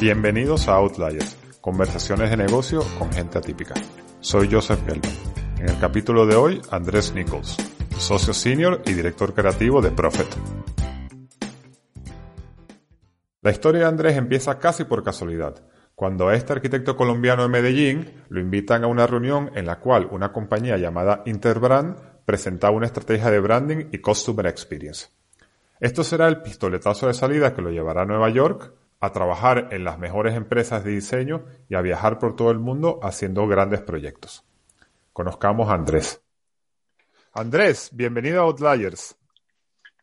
Bienvenidos a Outliers, conversaciones de negocio con gente atípica. Soy Joseph Gelman. En el capítulo de hoy, Andrés Nichols, socio senior y director creativo de Profit. La historia de Andrés empieza casi por casualidad, cuando a este arquitecto colombiano de Medellín lo invitan a una reunión en la cual una compañía llamada Interbrand presentaba una estrategia de branding y customer experience. Esto será el pistoletazo de salida que lo llevará a Nueva York a trabajar en las mejores empresas de diseño y a viajar por todo el mundo haciendo grandes proyectos. Conozcamos a Andrés. Andrés, bienvenido a Outliers.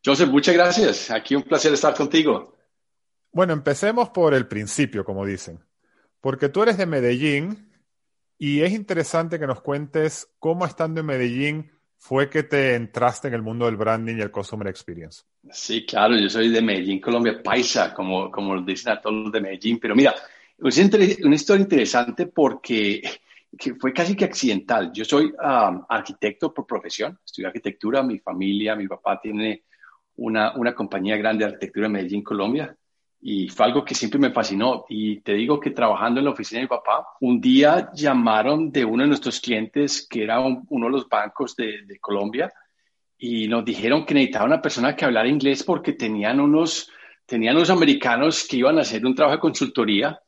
Joseph, muchas gracias. Aquí un placer estar contigo. Bueno, empecemos por el principio, como dicen. Porque tú eres de Medellín y es interesante que nos cuentes cómo estando en Medellín fue que te entraste en el mundo del branding y el customer experience. Sí, claro, yo soy de Medellín, Colombia, paisa, como, como dicen a todos los de Medellín. Pero mira, es una historia interesante porque fue casi que accidental. Yo soy um, arquitecto por profesión, estudié arquitectura, mi familia, mi papá tiene una, una compañía grande de arquitectura en Medellín, Colombia, y fue algo que siempre me fascinó. Y te digo que trabajando en la oficina de mi papá, un día llamaron de uno de nuestros clientes, que era uno de los bancos de, de Colombia, y nos dijeron que necesitaba una persona que hablara inglés porque tenían unos, tenían unos americanos que iban a hacer un trabajo de consultoría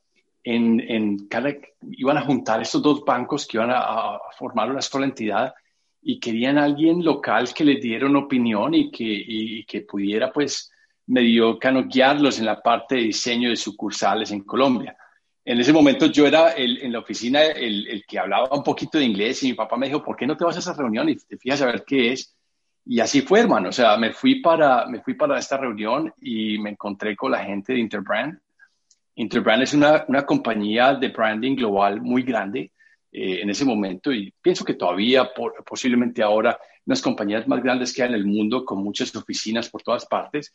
en, en cada, iban a juntar estos dos bancos que iban a, a, formar una sola entidad y querían alguien local que les diera una opinión y que, y, y que pudiera pues medio guiarlos en la parte de diseño de sucursales en Colombia. En ese momento yo era el, en la oficina el, el, que hablaba un poquito de inglés y mi papá me dijo, ¿por qué no te vas a esa reunión y te fijas a ver qué es? Y así fue, hermano. O sea, me fui para, me fui para esta reunión y me encontré con la gente de Interbrand. Interbrand es una, una compañía de branding global muy grande eh, en ese momento y pienso que todavía, por, posiblemente ahora, unas compañías más grandes que hay en el mundo con muchas oficinas por todas partes.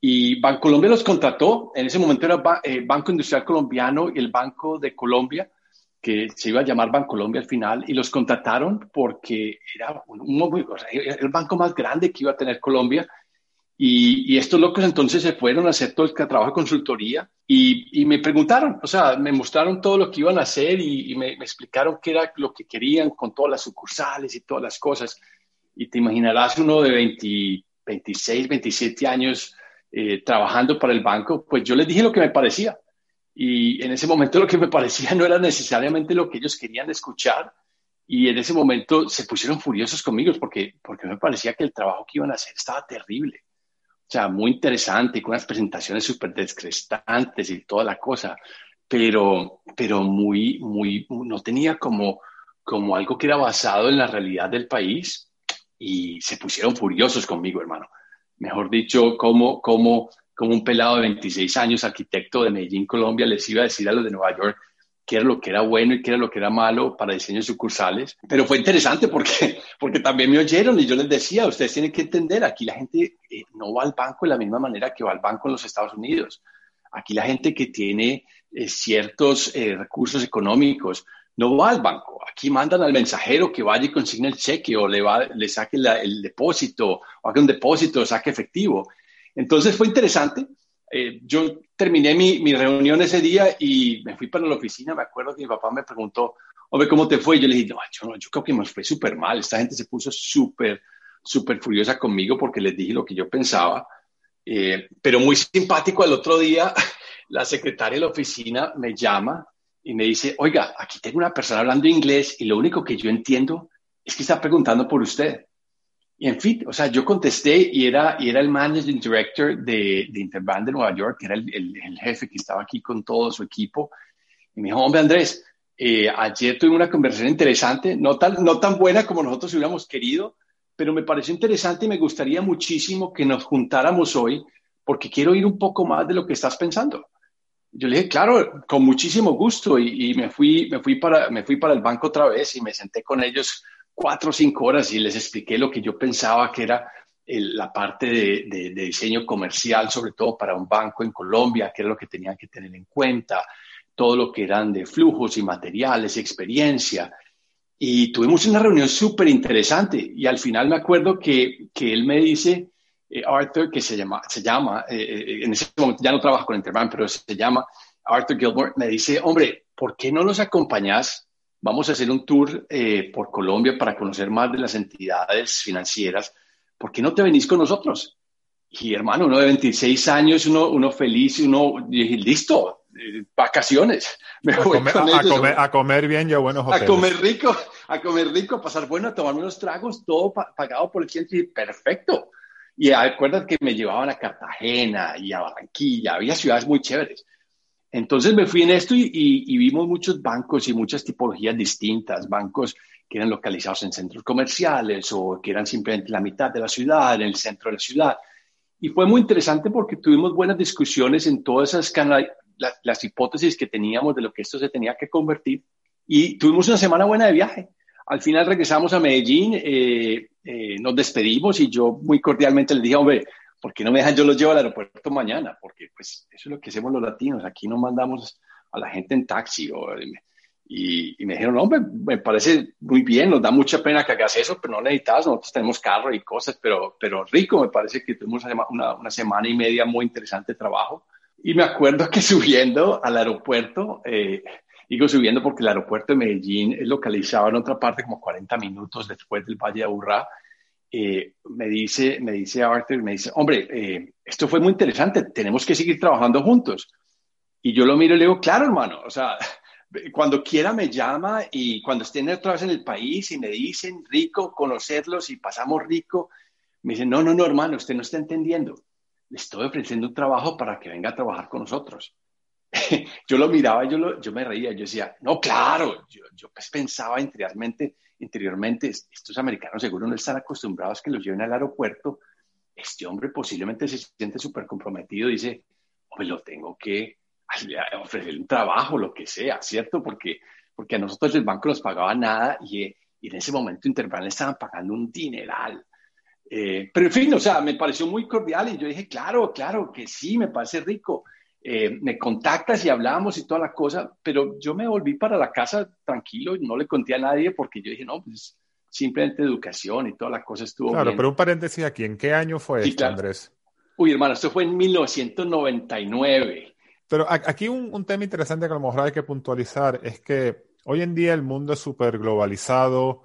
Y Bancolombia los contrató. En ese momento era eh, Banco Industrial Colombiano y el Banco de Colombia que se iba a llamar Bancolombia al final, y los contrataron porque era un, un, el banco más grande que iba a tener Colombia. Y, y, estos locos entonces se fueron a hacer todo el trabajo de consultoría y, y, me preguntaron, o sea, me mostraron todo lo que iban a hacer y, y me, me, explicaron qué era lo que querían con todas las sucursales y todas las cosas. Y te imaginarás uno de 20, 26, 27 años eh, trabajando para el banco, pues yo les dije lo que me parecía y en ese momento lo que me parecía no era necesariamente lo que ellos querían escuchar. Y en ese momento se pusieron furiosos conmigo porque, porque me parecía que el trabajo que iban a hacer estaba terrible. O sea, muy interesante, con unas presentaciones súper descrestantes y toda la cosa, pero, pero muy, muy, no tenía como, como algo que era basado en la realidad del país y se pusieron furiosos conmigo, hermano. Mejor dicho, como, un pelado de 26 años, arquitecto de Medellín, Colombia, les iba a decir a los de Nueva York qué era lo que era bueno y qué era lo que era malo para diseño de sucursales. Pero fue interesante porque, porque también me oyeron y yo les decía, ustedes tienen que entender, aquí la gente eh, no va al banco de la misma manera que va al banco en los Estados Unidos. Aquí la gente que tiene eh, ciertos eh, recursos económicos no va al banco. Aquí mandan al mensajero que vaya y consigne el cheque o le, va, le saque el depósito o haga un depósito o saque efectivo. Entonces fue interesante. Eh, yo terminé mi, mi, reunión ese día y me fui para la oficina. Me acuerdo que mi papá me preguntó, hombre, ¿cómo te fue? Yo le dije, no, yo, no, yo creo que me fue súper mal. Esta gente se puso súper, súper furiosa conmigo porque les dije lo que yo pensaba. Eh, pero muy simpático, al otro día la secretaria de la oficina me llama y me dice, oiga, aquí tengo una persona hablando inglés y lo único que yo entiendo es que está preguntando por usted. Y en fin, o sea, yo contesté y era, y era el managing director de, de de Nueva York, que era el, jefe que estaba aquí con todo su equipo. Y me dijo, hombre Andrés, eh, ayer tuve una conversación interesante, no tan, no tan buena como nosotros hubiéramos querido, pero me pareció interesante y me gustaría muchísimo que nos juntáramos hoy porque quiero oír un poco más de lo que estás pensando. Yo le dije, claro, con muchísimo gusto y, me, fui, me, fui para, me fui para el banco otra vez y me senté con ellos cuatro o cinco horas y les expliqué lo que yo pensaba que era la parte de, de, diseño comercial, sobre todo para un banco en Colombia, que era lo que tenían que tener en cuenta, todo lo que eran de flujos y materiales, experiencia. Y tuvimos una reunión súper interesante y al final me acuerdo que, que él me dice, eh, Arthur, que se llama, se llama eh, eh, en ese momento ya no trabaja con Interbank, pero se llama Arthur Gilmore, me dice, hombre, ¿por qué no nos acompañas? Vamos a hacer un tour por Colombia para conocer más de las entidades financieras. ¿Por qué no te venís con nosotros? Y hermano, uno de 26 años, uno, uno feliz, uno, dije, listo, vacaciones. Me a, voy comer, con a, comer, a, comer, bien y a buenos hoteles. A comer rico, a comer rico, a pasar bueno, a tomarme unos tragos, todo pagado por el cliente. Perfecto. Y acuérdate que me llevaban a Cartagena y a Barranquilla, había ciudades muy chéveres. Entonces me fui en esto y, vimos muchos bancos y muchas tipologías distintas, bancos que eran localizados en centros comerciales o que eran simplemente en la mitad de la ciudad, en el centro de la ciudad. Y fue muy interesante porque tuvimos buenas discusiones en todas esas las hipótesis que teníamos de lo que esto se tenía que convertir. Y tuvimos una semana buena de viaje. Al final regresamos a Medellín, eh, eh, nos despedimos y yo muy cordialmente les dije, hombre, ¿por qué no me dejan yo los llevo al aeropuerto mañana? Porque pues eso es lo que hacemos los latinos, aquí no mandamos a la gente en taxi. y, me dijeron, hombre, me parece muy bien, nos da mucha pena que hagas eso, pero no necesitas, nosotros tenemos carro y cosas, pero, pero rico, me parece que tuvimos una, una semana y media muy interesante de trabajo. Y me acuerdo que subiendo al aeropuerto, eh, Digo subiendo porque el aeropuerto de Medellín es localizado en otra parte como 40 minutos después del Valle de Aburrá. Eh, me dice, me dice Arthur, me dice, hombre, eh, esto fue muy interesante, tenemos que seguir trabajando juntos. Y yo lo miro y le digo, claro, hermano, o sea, cuando quiera me llama y cuando estén otra vez en el país y me dicen, rico, conocerlos y pasamos rico, me dicen, no, no, no, hermano, usted no está entendiendo. Le estoy ofreciendo un trabajo para que venga a trabajar con nosotros. yo lo miraba, yo, yo me reía, yo decía, no, claro, yo, yo pues pensaba interiormente, interiormente, estos americanos seguro no están acostumbrados a que los lleven al aeropuerto, este hombre posiblemente se siente súper comprometido, dice, hombre, lo tengo que ofrecer un trabajo, lo que sea, ¿cierto? Porque, porque a nosotros el banco nos pagaba nada y, y en ese momento Interbank le estaban pagando un dineral. Eh, pero en fin, o sea, me pareció muy cordial y yo dije, claro, claro, que sí, me parece rico. Eh, me contactas y hablamos y toda la cosa, pero yo me volví para la casa tranquilo y no le conté a nadie porque yo dije, no, pues simplemente educación y toda la cosa estuvo Claro, pero un paréntesis aquí, ¿en qué año fue esto, Andrés? Uy, hermano, esto fue en 1999. Pero aquí un, un, tema interesante que a lo mejor hay que puntualizar es que hoy en día el mundo es súper globalizado,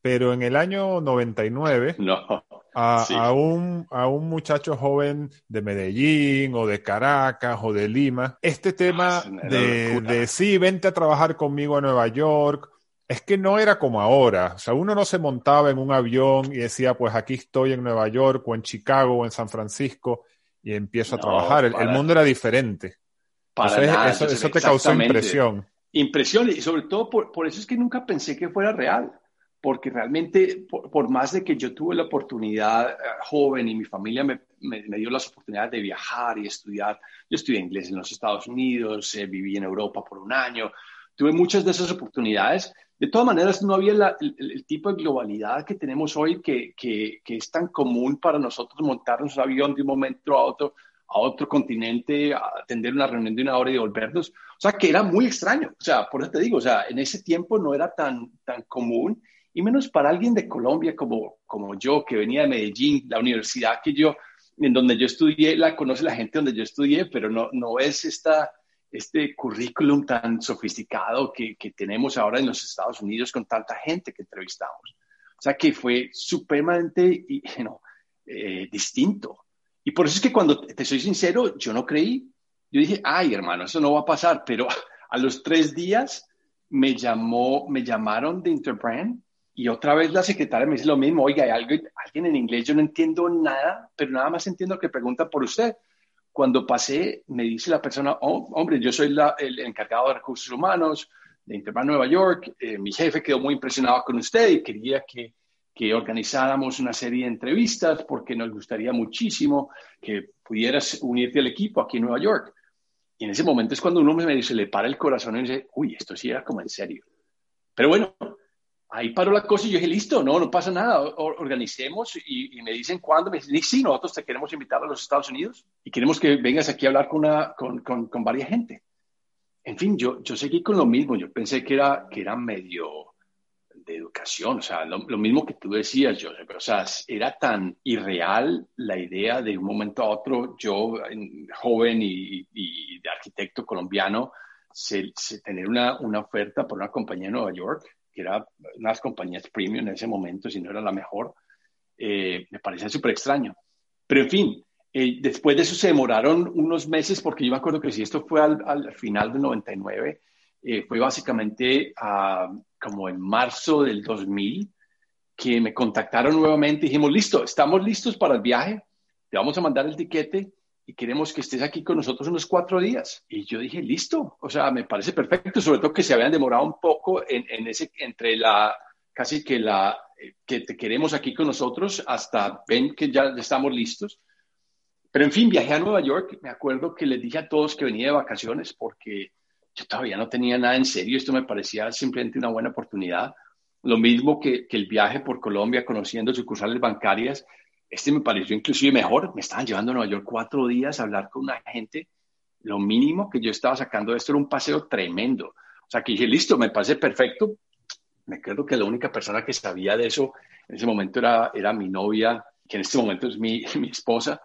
pero en el año 99 no a, un, a un muchacho joven de Medellín o de Caracas o de Lima, este tema ah, de, de sí, vente a trabajar conmigo a Nueva York, es que no era como ahora. O sea, uno no se montaba en un avión y decía, pues aquí estoy en Nueva York o en Chicago o en San Francisco y empiezo a trabajar. El, mundo era diferente. Para eso, eso, te causó impresión. Impresión y sobre todo por, por eso es que nunca pensé que fuera real porque realmente, por, más de que yo tuve la oportunidad eh, joven y mi familia me, dio las oportunidades de viajar y estudiar, yo estudié inglés en los Estados Unidos, eh, viví en Europa por un año, tuve muchas de esas oportunidades. De todas maneras, no había el, tipo de globalidad que tenemos hoy que, que, que, es tan común para nosotros montarnos un avión de un momento a otro a otro continente, a atender una reunión de una hora y devolvernos. O sea, que era muy extraño. O sea, por eso te digo, o sea, en ese tiempo no era tan, tan común y menos para alguien de Colombia como, como yo, que venía de Medellín, la universidad que yo, en donde yo estudié, la conoce la gente donde yo estudié, pero no, no es esta, este currículum tan sofisticado que, que tenemos ahora en los Estados Unidos con tanta gente que entrevistamos. O sea que fue supremamente eh, distinto. Y por eso es que cuando te soy sincero, yo no creí. Yo dije, ay, hermano, eso no va a pasar. Pero a los tres días me llamó, me llamaron de Interbrand y otra vez la secretaria me dice lo mismo, oiga, hay algo, alguien en inglés, yo no entiendo nada, pero nada más entiendo que pregunta por usted. Cuando pasé, me dice la persona, oh, hombre, yo soy el encargado de recursos humanos de Interbank Nueva York, eh, mi jefe quedó muy impresionado con usted y quería que, que organizáramos una serie de entrevistas porque nos gustaría muchísimo que pudieras unirte al equipo aquí en Nueva York. Y en ese momento es cuando uno me dice, le para el corazón y dice, uy, esto sí era como en serio. Pero bueno, ahí paró la cosa y yo dije, listo, no, no pasa nada, organicemos y, me dicen cuándo, me dicen, sí, nosotros te queremos invitar a los Estados Unidos y queremos que vengas aquí a hablar con, una, con, con, con varias gente. En fin, yo, yo seguí con lo mismo, yo pensé que era, que era medio de educación, o sea, lo, mismo que tú decías, Joseph, o sea, era tan irreal la idea de un momento a otro, yo, joven y, de arquitecto colombiano, se, tener una, una, oferta por una compañía en Nueva York, era una de las compañías premium en ese momento, si no era la mejor, eh, me parecía súper extraño. Pero en fin, eh, después de eso se demoraron unos meses, porque yo me acuerdo que si esto fue al, al final del 99, eh, fue básicamente como en marzo del 2000 que me contactaron nuevamente dijimos, listo, estamos listos para el viaje, te vamos a mandar el tiquete y queremos que estés aquí con nosotros unos cuatro días. Y yo dije, listo, o sea, me parece perfecto, sobre todo que se habían demorado un poco en, en ese, entre la, casi que la, que te queremos aquí con nosotros hasta ven que ya estamos listos. Pero en fin, viajé a Nueva York, me acuerdo que les dije a todos que venía de vacaciones porque yo todavía no tenía nada en serio, esto me parecía simplemente una buena oportunidad. Lo mismo que, que el viaje por Colombia, conociendo sucursales bancarias, este me pareció inclusive mejor. Me estaban llevando a Nueva York cuatro días a hablar con una gente. Lo mínimo que yo estaba sacando de esto era un paseo tremendo. O sea, que dije, listo, me parece perfecto. Me creo que la única persona que sabía de eso en ese momento era, era mi novia, que en este momento es mi, mi esposa.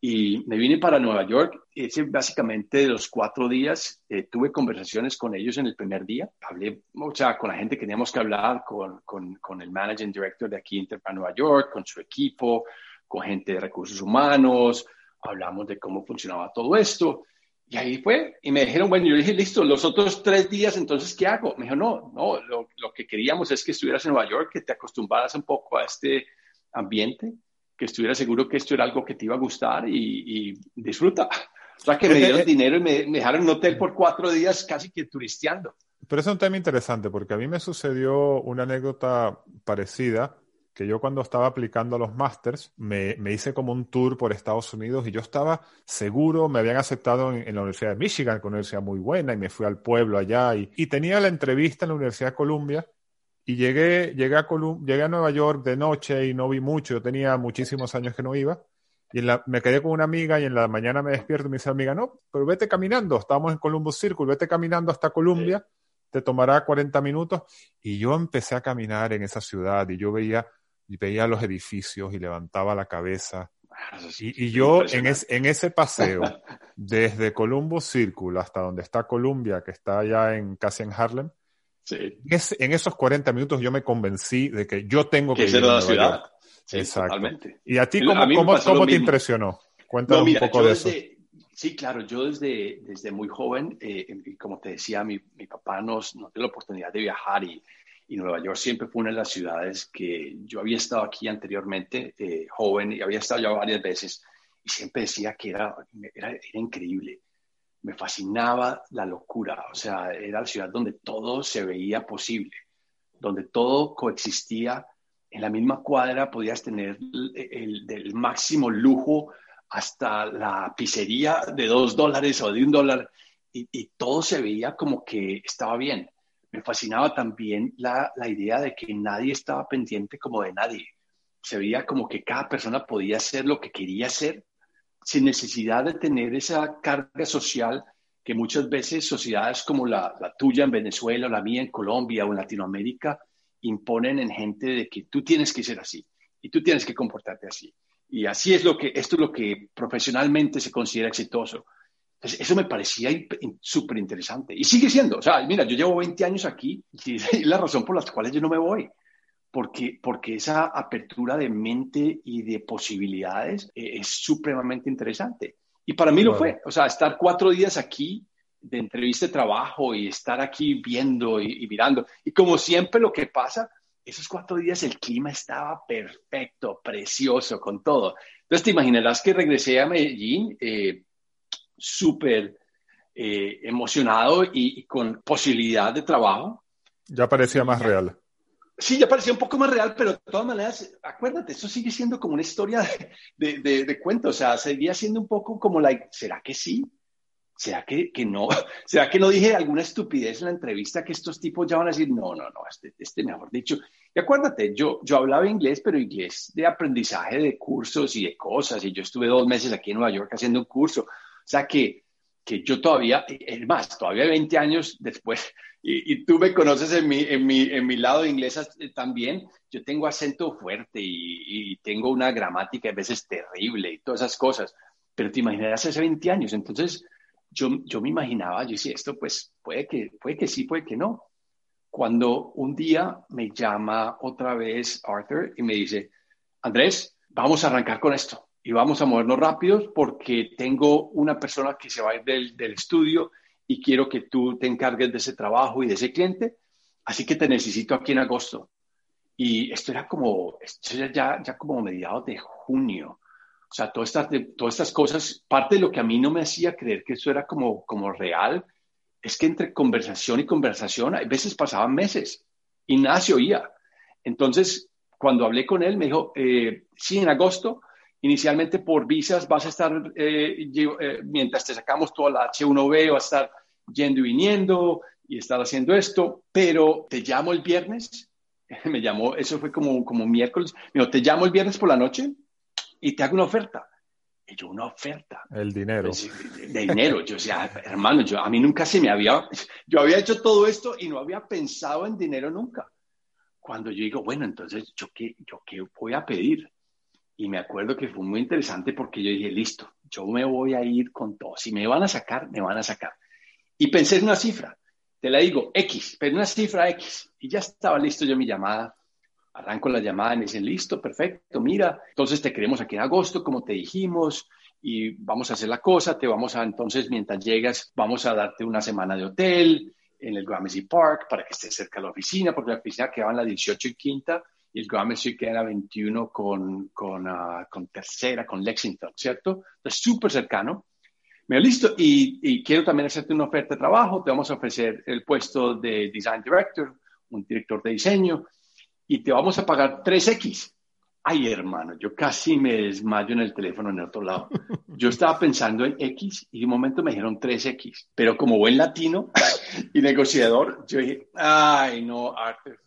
Y me vine para Nueva York. Ese, básicamente de los cuatro días eh, tuve conversaciones con ellos en el primer día. Hablé, o sea, con la gente que teníamos que hablar, con, con, con el managing director de aquí Interpa Nueva York, con su equipo, con gente de recursos humanos. Hablamos de cómo funcionaba todo esto. Y ahí fue. Y me dijeron, bueno, yo dije, listo, los otros tres días, entonces, ¿qué hago? Me dijo, no, no, lo, lo que queríamos es que estuvieras en Nueva York, que te acostumbraras un poco a este ambiente que estuviera seguro que esto era algo que te iba a gustar y, disfruta. O sea, que me dieron dinero y me, dejaron en un hotel por cuatro días casi que turisteando. Pero es un tema interesante porque a mí me sucedió una anécdota parecida que yo cuando estaba aplicando a los másters me, me, hice como un tour por Estados Unidos y yo estaba seguro, me habían aceptado en, la Universidad de Michigan, que es una universidad muy buena, y me fui al pueblo allá y, y tenía la entrevista en la Universidad de Columbia y llegué, llegué, a llegué a Nueva York de noche y no vi mucho, yo tenía muchísimos años que no iba. Y en la, me quedé con una amiga y en la mañana me despierto y me dice amiga, no, pero vete caminando, estamos en Columbus Circle, vete caminando hasta Columbia, te tomará 40 minutos. Y yo empecé a caminar en esa ciudad y yo veía, y veía los edificios y levantaba la cabeza. Ah, y, y, yo en, en ese paseo, desde Columbus Circle hasta donde está Columbia, que está allá en, casi en Harlem, en esos 40 minutos yo me convencí de que yo tengo que, ir a la ciudad. Sí, Exactamente. ¿Y a ti cómo, cómo, te impresionó? Cuéntanos un poco de eso. Sí, claro, yo desde, desde muy joven, eh, como te decía, mi, mi papá nos, nos, dio la oportunidad de viajar y, y, Nueva York siempre fue una de las ciudades que yo había estado aquí anteriormente, eh, joven, y había estado ya varias veces, y siempre decía que era, era, era increíble me fascinaba la locura, o sea, era la ciudad donde todo se veía posible, donde todo coexistía. En la misma cuadra podías tener el, máximo lujo hasta la pizzería de dos dólares o de un dólar y, todo se veía como que estaba bien. Me fascinaba también la, la idea de que nadie estaba pendiente como de nadie. Se veía como que cada persona podía hacer lo que quería hacer sin necesidad de tener esa carga social que muchas veces sociedades como la, tuya en Venezuela, o la mía en Colombia o en Latinoamérica imponen en gente de que tú tienes que ser así y tú tienes que comportarte así. Y así es lo que, esto es lo que profesionalmente se considera exitoso. Entonces, eso me parecía súper interesante. Y sigue siendo. O sea, mira, yo llevo 20 años aquí y es la razón por la cual yo no me voy porque, porque esa apertura de mente y de posibilidades eh, es supremamente interesante. Y para mí lo fue, o sea, estar cuatro días aquí de entrevista de trabajo y estar aquí viendo y, mirando. Y como siempre lo que pasa, esos cuatro días el clima estaba perfecto, precioso, con todo. Entonces te imaginarás que regresé a Medellín eh, súper eh, emocionado y, y, con posibilidad de trabajo. Ya parecía más real Sí, ya parecía un poco más real, pero de todas maneras, acuérdate, esto sigue siendo como una historia de, de, de, cuento, o sea, seguía siendo un poco como la, ¿será que sí? ¿Será que, que, no? ¿Será que no dije alguna estupidez en la entrevista que estos tipos ya van a decir, no, no, no, este, este mejor dicho? Y acuérdate, yo, yo hablaba inglés, pero inglés de aprendizaje de cursos y de cosas, y yo estuve dos meses aquí en Nueva York haciendo un curso, o sea que, que yo todavía, es más, todavía 20 años después, y, y, tú me conoces en mi, en mi, en mi lado de inglés eh, también, yo tengo acento fuerte y, y, tengo una gramática a veces terrible y todas esas cosas, pero te imaginas hace 20 años, entonces yo, yo me imaginaba, yo decía, esto pues puede que, puede que sí, puede que no. Cuando un día me llama otra vez Arthur y me dice, Andrés, vamos a arrancar con esto y vamos a movernos rápidos porque tengo una persona que se va a ir del, del estudio y quiero que tú te encargues de ese trabajo y de ese cliente, así que te necesito aquí en agosto. Y esto era como, esto ya, ya como mediados de junio. O sea, todas estas, todas estas cosas, parte de lo que a mí no me hacía creer que eso era como, como real, es que entre conversación y conversación, a veces pasaban meses y nada se oía. Entonces, cuando hablé con él, me dijo, eh, sí, en agosto, inicialmente por visas vas a estar, eh, eh, mientras te sacamos toda la H1B, vas a estar yendo y viniendo y estar haciendo esto, pero te llamo el viernes, me llamó, eso fue como, como miércoles, me dijo, te llamo el viernes por la noche y te hago una oferta. Y yo, una oferta. El dinero. De, de dinero. Yo decía, hermano, yo, a mí nunca se me había, yo había hecho todo esto y no había pensado en dinero nunca. Cuando yo digo, bueno, entonces, ¿yo qué, yo qué voy a pedir? Y me acuerdo que fue muy interesante porque yo dije, listo, yo me voy a ir con todo. Si me van a sacar, me van a sacar. Y pensé en una cifra. Te la digo, X, pero una cifra X. Y ya estaba listo yo mi llamada arranco la llamada y me dicen, listo, perfecto, mira, entonces te queremos aquí en agosto, como te dijimos, y vamos a hacer la cosa, te vamos a, entonces, mientras llegas, vamos a darte una semana de hotel en el Gramercy Park para que estés cerca de la oficina, porque la oficina quedaba en la 18 y quinta, el Gramercy la 21 con, con, uh, con tercera, con Lexington, ¿cierto? Es súper cercano. Me dijo, listo, y, y quiero también hacerte una oferta de trabajo, te vamos a ofrecer el puesto de Design Director, un director de diseño, y te vamos a pagar 3X. Ay, hermano, yo casi me desmayo en el teléfono en el otro lado. Yo estaba pensando en X y de un momento me dijeron 3X, pero como buen latino y negociador, yo dije, ay, no, Arthur,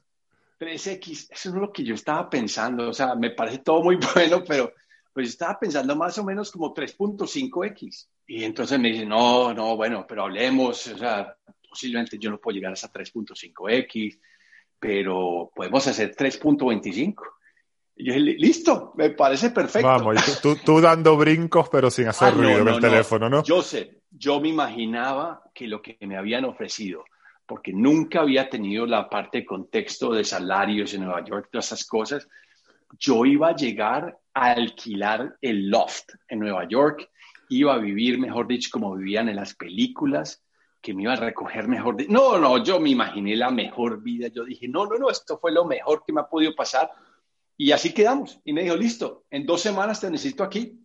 3X, eso no es lo que yo estaba pensando. O sea, me parece todo muy bueno, pero pues estaba pensando más o menos como 3.5X. Y entonces me dice, no, no, bueno, pero hablemos, o sea, posiblemente yo no puedo llegar hasta 3.5X pero podemos hacer 3.25. Y yo dije, listo, me parece perfecto. Vamos, tú, tú dando brincos, pero sin hacer ah, ruido no, no, el teléfono, ¿no? Yo sé, yo me imaginaba que lo que me habían ofrecido, porque nunca había tenido la parte de contexto de salarios en Nueva York, todas esas cosas, yo iba a llegar a alquilar el loft en Nueva York, iba a vivir, mejor dicho, como vivían en las películas, que me iba a recoger mejor. De... No, no, yo me imaginé la mejor vida. Yo dije, no, no, no, esto fue lo mejor que me ha podido pasar. Y así quedamos. Y me dijo, listo, en dos semanas te necesito aquí.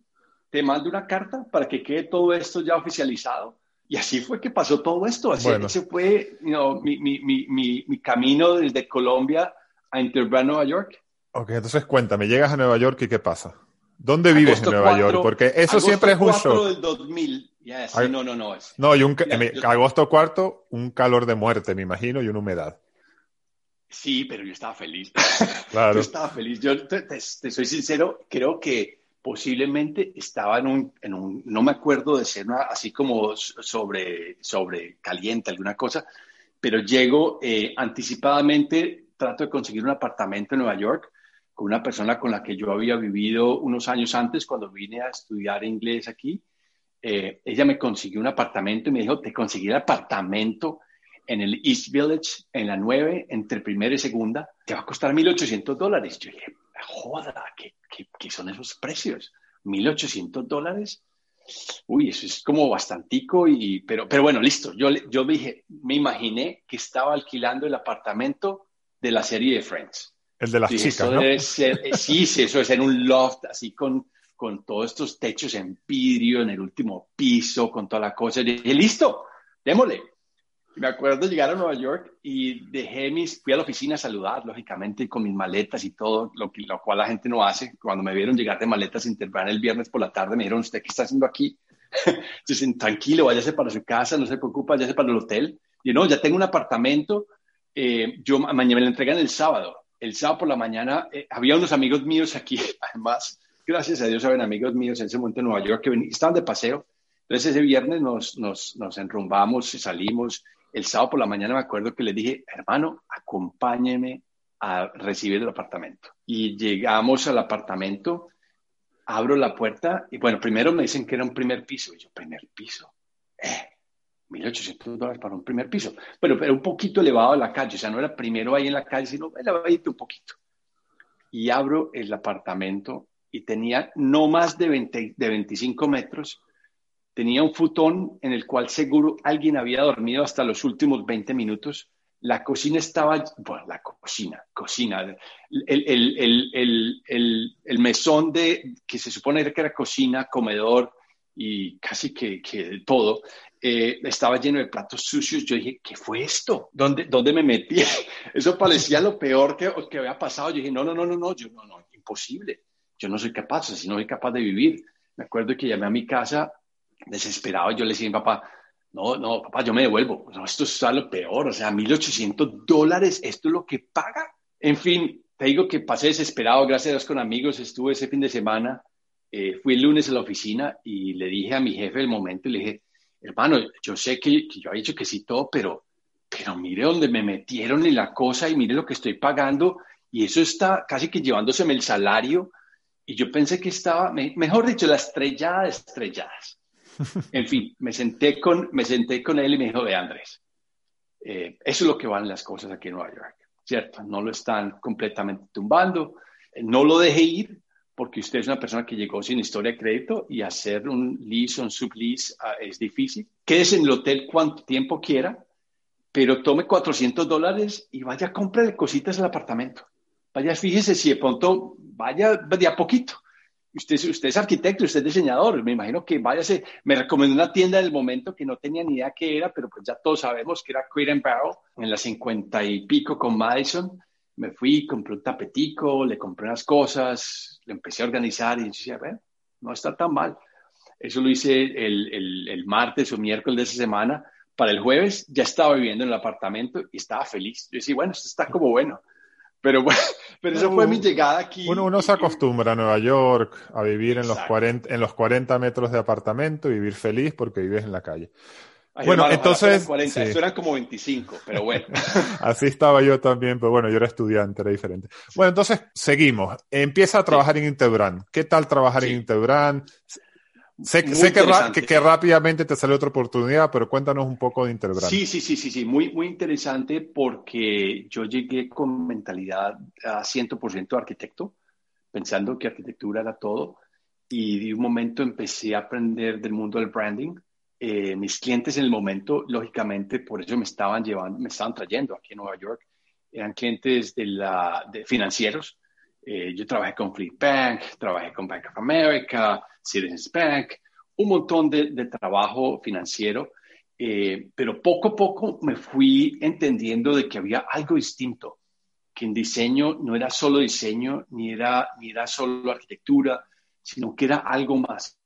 Te mando una carta para que quede todo esto ya oficializado. Y así fue que pasó todo esto. Así bueno. ese fue you know, mi, mi, mi, mi, camino desde Colombia a Interbrand, Nueva York. Ok, entonces cuéntame, llegas a Nueva York y qué pasa. ¿Dónde vives en Nueva 4, York? Porque eso siempre es un show. del 2000 Yeah, sí, no, no, no. Es, no, y un, mira, yo, agosto cuarto, un calor de muerte, me imagino, y una humedad. Sí, pero yo estaba feliz. claro. Yo estaba feliz. Yo te, te, te, soy sincero, creo que posiblemente estaba en un, no me acuerdo de ser así como sobre, sobre caliente, alguna cosa, pero llego eh, anticipadamente, trato de conseguir un apartamento en Nueva York con una persona con la que yo había vivido unos años antes cuando vine a estudiar inglés aquí eh, ella me consiguió un apartamento y me dijo, te conseguí el apartamento en el East Village, en la 9, entre primera y segunda, te va a costar 1.800 dólares. Yo dije, joda, ¿qué, qué, qué son esos precios? ¿1.800 dólares? Uy, eso es como bastantico, y, pero, pero bueno, listo. Yo, yo dije, me imaginé que estaba alquilando el apartamento de la serie de Friends. El de las dije, chicas, ¿no? Ser, eh, sí, sí, eso es en un loft, así con con todos estos techos en vidrio en el último piso, con toda la cosa. Y dije, listo, démosle. Me acuerdo llegar a Nueva York y dejé mis, fui a la oficina a saludar, lógicamente, con mis maletas y todo, lo, que, lo cual la gente no hace. Cuando me vieron llegar de maletas Interbrand el viernes por la tarde, me dijeron, ¿usted qué está haciendo aquí? Entonces, tranquilo, váyase para su casa, no se preocupe, váyase para el hotel. Y no, ya tengo un apartamento, eh, yo mañana me lo entregan el sábado. El sábado por la mañana eh, había unos amigos míos aquí, además, gracias a Dios, saben amigos míos en ese momento en Nueva York que estaban de paseo. Entonces ese viernes nos, nos, nos enrumbamos, salimos el sábado por la mañana me acuerdo que le dije, hermano, acompáñeme a recibir el apartamento. Y llegamos al apartamento, abro la puerta y bueno, primero me dicen que era un primer piso. Y yo, primer piso. Eh, 1.800 dólares para un primer piso. Pero era un poquito elevado a la calle, o sea, no era primero ahí en la calle, sino elevadito un poquito. Y abro el apartamento y tenía no más de, 20, de 25 metros Tenía un futón en el cual seguro alguien había dormido hasta los últimos 20 minutos. La cocina estaba, bueno, la cocina, cocina, el, el, el, el, mesón de, que se supone que era cocina, comedor y casi que, que todo, eh, estaba lleno de platos sucios. Yo dije, ¿qué fue esto? ¿Dónde, dónde me metí? Eso parecía lo peor que, que había pasado. Yo dije, no, no, no, no, no, yo no, no, imposible. Yo no soy capaz, así no soy capaz de vivir. Me acuerdo que llamé a mi casa desesperado, yo le decía a mi papá, no, no, papá, yo me devuelvo. No, esto es lo peor, o sea, 1.800 dólares, esto es lo que paga. En fin, te digo que pasé desesperado, gracias a Dios con amigos, estuve ese fin de semana, eh, fui el lunes a la oficina y le dije a mi jefe el momento, le dije, hermano, yo sé que, yo he dicho que sí todo, pero, pero mire dónde me metieron en la cosa y mire lo que estoy pagando y eso está casi que llevándoseme el salario. Y yo pensé que estaba, mejor dicho, la estrellada de estrelladas. En fin, me senté con, me senté con él y me dijo, de Andrés, eh, eso es lo que van las cosas aquí en Nueva York, ¿cierto? No lo están completamente tumbando, eh, no lo deje ir porque usted es una persona que llegó sin historia de crédito y hacer un lease o un sublease uh, es difícil. Quédese en el hotel cuanto tiempo quiera, pero tome 400 dólares y vaya a comprarle cositas al apartamento. Vaya, fíjese si de pronto vaya de a poquito Usted, usted es arquitecto, usted es diseñador, me imagino que váyase, me recomendó una tienda del momento que no tenía ni idea qué era, pero pues ya todos sabemos que era Crate and Barrel, en las 50 y pico con Madison. Me fui, compré un tapetico, le compré unas cosas, le empecé a organizar y decía, bueno, no está tan mal. Eso lo hice el, el, el martes o miércoles de esa semana. Para el jueves ya estaba viviendo en el apartamento y estaba feliz. Yo decía, bueno, esto está como bueno. Pero bueno, pero eso fue mi llegada aquí. Uno, uno se acostumbra a Nueva York a vivir en los, 40, en los 40 metros de apartamento y vivir feliz porque vives en la calle. bueno, entonces. 40, Esto eran como 25, pero bueno. Así estaba yo también, pero bueno, yo era estudiante, era diferente. Bueno, entonces seguimos. Empieza a trabajar en Interbrand. ¿Qué tal trabajar en Interbrand? Sé, sé que, que, rápidamente te salió otra oportunidad, pero cuéntanos un poco de Interbrand. Sí, sí, sí, sí, sí, muy, muy interesante porque yo llegué con mentalidad a 100% arquitecto, pensando que arquitectura era todo, y de un momento empecé a aprender del mundo del branding. Eh, mis clientes en el momento, lógicamente, por eso me estaban llevando, me estaban trayendo aquí en Nueva York, eran clientes de, la, de financieros, eh, yo trabajé con Fleet Bank, trabajé con Bank of America, Citizens Bank, un montón de, trabajo financiero, eh, pero poco a poco me fui entendiendo de que había algo distinto, que en diseño no era solo diseño, ni era, ni era solo arquitectura, sino que era algo más.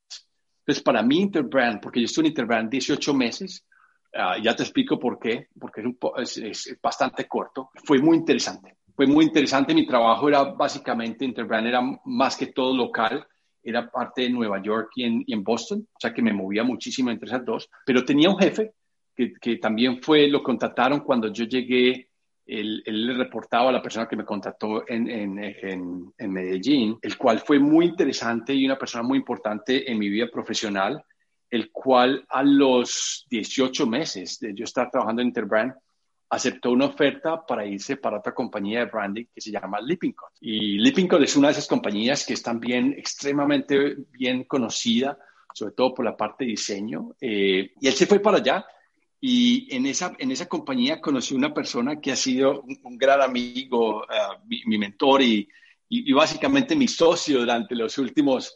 Entonces, para mí Interbrand, porque yo estuve en Interbrand 18 meses, ah, ya te explico por qué, porque es, es bastante corto, fue muy interesante fue muy interesante. Mi trabajo era básicamente, Interbrand era más que todo local, era parte de Nueva York y en, Boston, o sea que me movía muchísimo entre esas dos, pero tenía un jefe que, que también fue, lo contrataron cuando yo llegué, él, él, le reportaba a la persona que me contrató en, en, en, Medellín, el cual fue muy interesante y una persona muy importante en mi vida profesional, el cual a los 18 meses de yo estar trabajando en Interbrand, aceptó una oferta para irse para otra compañía de branding que se llama Lippincott. Y Lippincott es una de esas compañías que es también extremadamente bien conocida, sobre todo por la parte de diseño. Eh, y él se fue para allá y en esa, en esa compañía conocí una persona que ha sido un, gran amigo, uh, mi, mentor y, y, básicamente mi socio durante los últimos,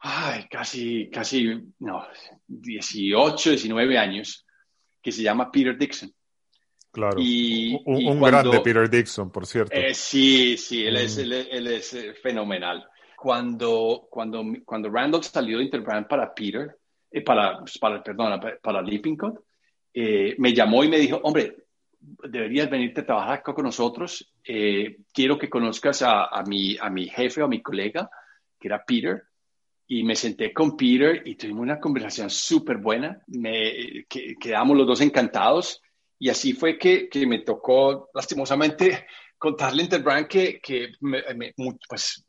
ay, casi, casi, no, 18, 19 años que se llama Peter Dixon. Claro. Y, un, grande Peter Dixon, por cierto. Eh, sí, sí, él, es, mm. él, es eh, fenomenal. Cuando, cuando, cuando Randall salió de Interbrand para Peter, eh, para, pues, para, perdón, para Lippincott, me llamó y me dijo, hombre, deberías venirte a trabajar acá con nosotros. quiero que conozcas a, a, mi, a mi jefe o a mi colega, que era Peter y me senté con Peter y tuvimos una conversación súper buena. Me, quedamos los dos encantados y así fue que, que me tocó, lastimosamente, contarle a Interbrand que, que pues,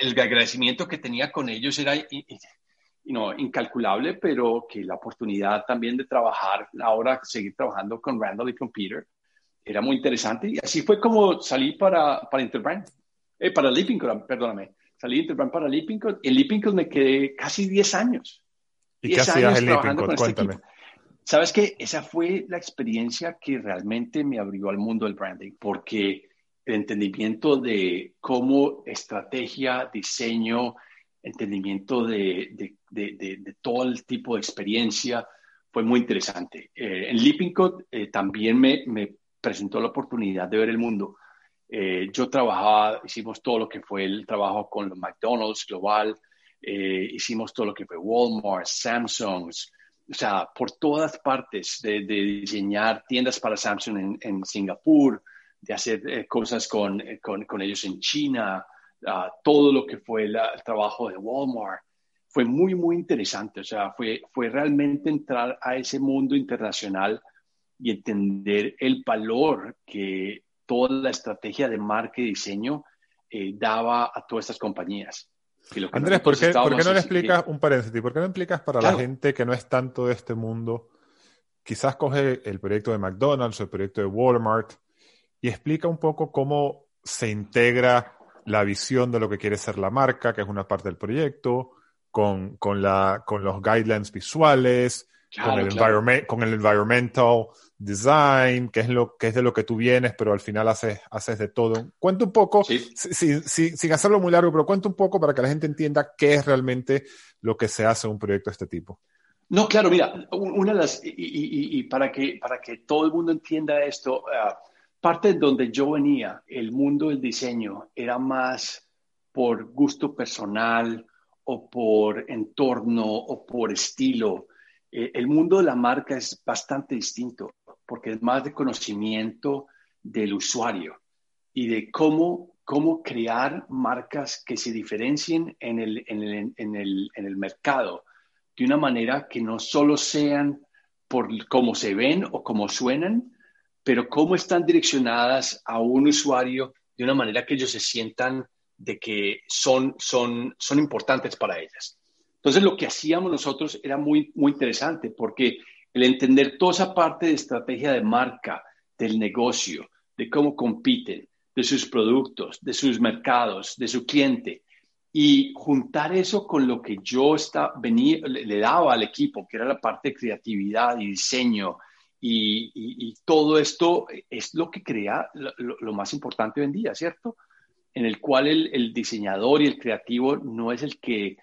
el agradecimiento que tenía con ellos era no, incalculable, pero que la oportunidad también de trabajar, ahora seguir trabajando con Randall y con Peter, era muy interesante. Y así fue como salí para, para Interbrand, eh, para Leaping, perdóname salí de Interbrand para Lippincott. En Lippincott me quedé casi 10 años. ¿Y qué hacías en Lippincott? Este Cuéntame. Sabes que esa fue la experiencia que realmente me abrió al mundo del branding, porque el entendimiento de cómo estrategia, diseño, entendimiento de, de, todo el tipo de experiencia fue muy interesante. Eh, en Lippincott eh, también me, me presentó la oportunidad de ver el mundo eh, yo trabajaba, hicimos todo lo que fue el trabajo con los McDonald's global, hicimos todo lo que fue Walmart, Samsung, o sea, por todas partes de, diseñar tiendas para Samsung en, Singapur, de hacer eh, cosas con, con, con, ellos en China, uh, todo lo que fue el trabajo de Walmart. Fue muy, muy interesante, o sea, fue, fue realmente entrar a ese mundo internacional y entender el valor que toda la estrategia de marca y diseño eh, daba a todas estas compañías. Andrés, ¿por qué, ¿por qué, no le explicas, un paréntesis, ¿por qué no explicas para la gente que no es tanto de este mundo, quizás coge el proyecto de McDonald's o el proyecto de Walmart y explica un poco cómo se integra la visión de lo que quiere ser la marca, que es una parte del proyecto, con, con, la, con los guidelines visuales, con, el con el environmental design, que es, lo, que es de lo que tú vienes, pero al final haces, haces de todo. Cuenta un poco, sin hacerlo muy largo, pero cuenta un poco para que la gente entienda qué es realmente lo que se hace en un proyecto de este tipo. No, claro, mira, una de las, y, para, que, para que todo el mundo entienda esto, ah, parte de donde yo venía, el mundo del diseño era más por gusto personal o por entorno o por estilo. Eh, el mundo de la marca es bastante distinto porque es más de conocimiento del usuario y de cómo, cómo crear marcas que se diferencien en el, en, el, en, el, en el mercado de una manera que no solo sean por cómo se ven o cómo suenan, pero cómo están direccionadas a un usuario de una manera que ellos se sientan de que son, son, son importantes para ellas. Entonces, lo que hacíamos nosotros era muy, muy interesante porque el entender toda esa parte de estrategia de marca, del negocio, de cómo compiten, de sus productos, de sus mercados, de su cliente, y juntar eso con lo que yo está, venía, le, daba al equipo, que era la parte de creatividad y diseño, y, todo esto es lo que crea lo, más importante hoy en día, ¿cierto? En el cual el, el, diseñador y el creativo no es el que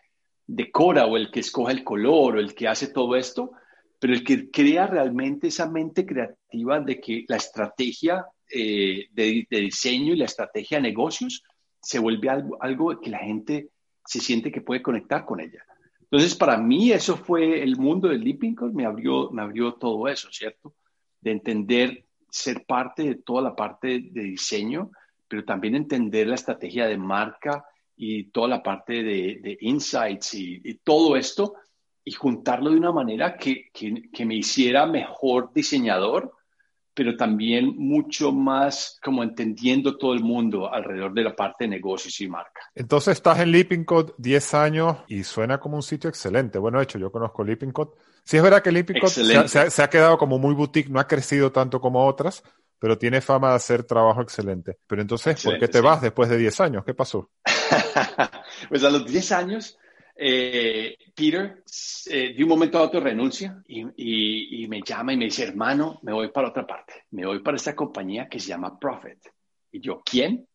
decora o el que escoge el color o el que hace todo esto, pero el que crea realmente esa mente creativa de que la estrategia eh, de, diseño y la estrategia de negocios se vuelve algo, algo que la gente se siente que puede conectar con ella. Entonces, para mí eso fue el mundo del Leaping me abrió, me abrió todo eso, ¿cierto? De entender, ser parte de toda la parte de diseño, pero también entender la estrategia de marca y toda la parte de, insights y, todo esto y juntarlo de una manera que, que, me hiciera mejor diseñador, pero también mucho más como entendiendo todo el mundo alrededor de la parte de negocios y marca. Entonces estás en Leaping Code 10 años y suena como un sitio excelente. Bueno, de hecho, yo conozco Leaping Code. Sí es verdad que Leaping Code se ha, quedado como muy boutique, no ha crecido tanto como otras, pero tiene fama de hacer trabajo excelente. Pero entonces, ¿por qué te vas después de 10 años? ¿Qué pasó? pues a los 10 años eh, Peter eh, de un momento a otro renuncia y, me llama y me dice, hermano, me voy para otra parte, me voy para esta compañía que se llama Profit. Y yo, ¿quién?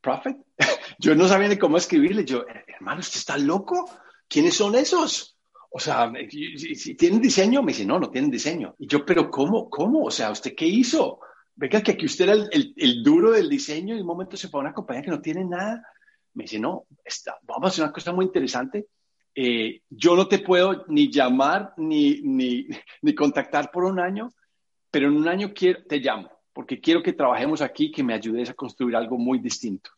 ¿Profit? yo no sabía ni cómo escribirle. Yo, hermano, ¿usted está loco? ¿Quiénes son esos? o sea, si tienen diseño, me dice, no, no tienen diseño. Y yo, pero ¿cómo? ¿Cómo? O sea, ¿usted qué hizo? Venga, que aquí usted era el, duro del diseño y un momento se fue a una compañía que no tiene nada. Me dice, no, vamos a hacer una cosa muy interesante. Eh, yo no te puedo ni llamar ni, ni, ni, contactar por un año, pero en un año te llamo, porque quiero que trabajemos aquí, que me ayudes a construir algo muy distinto.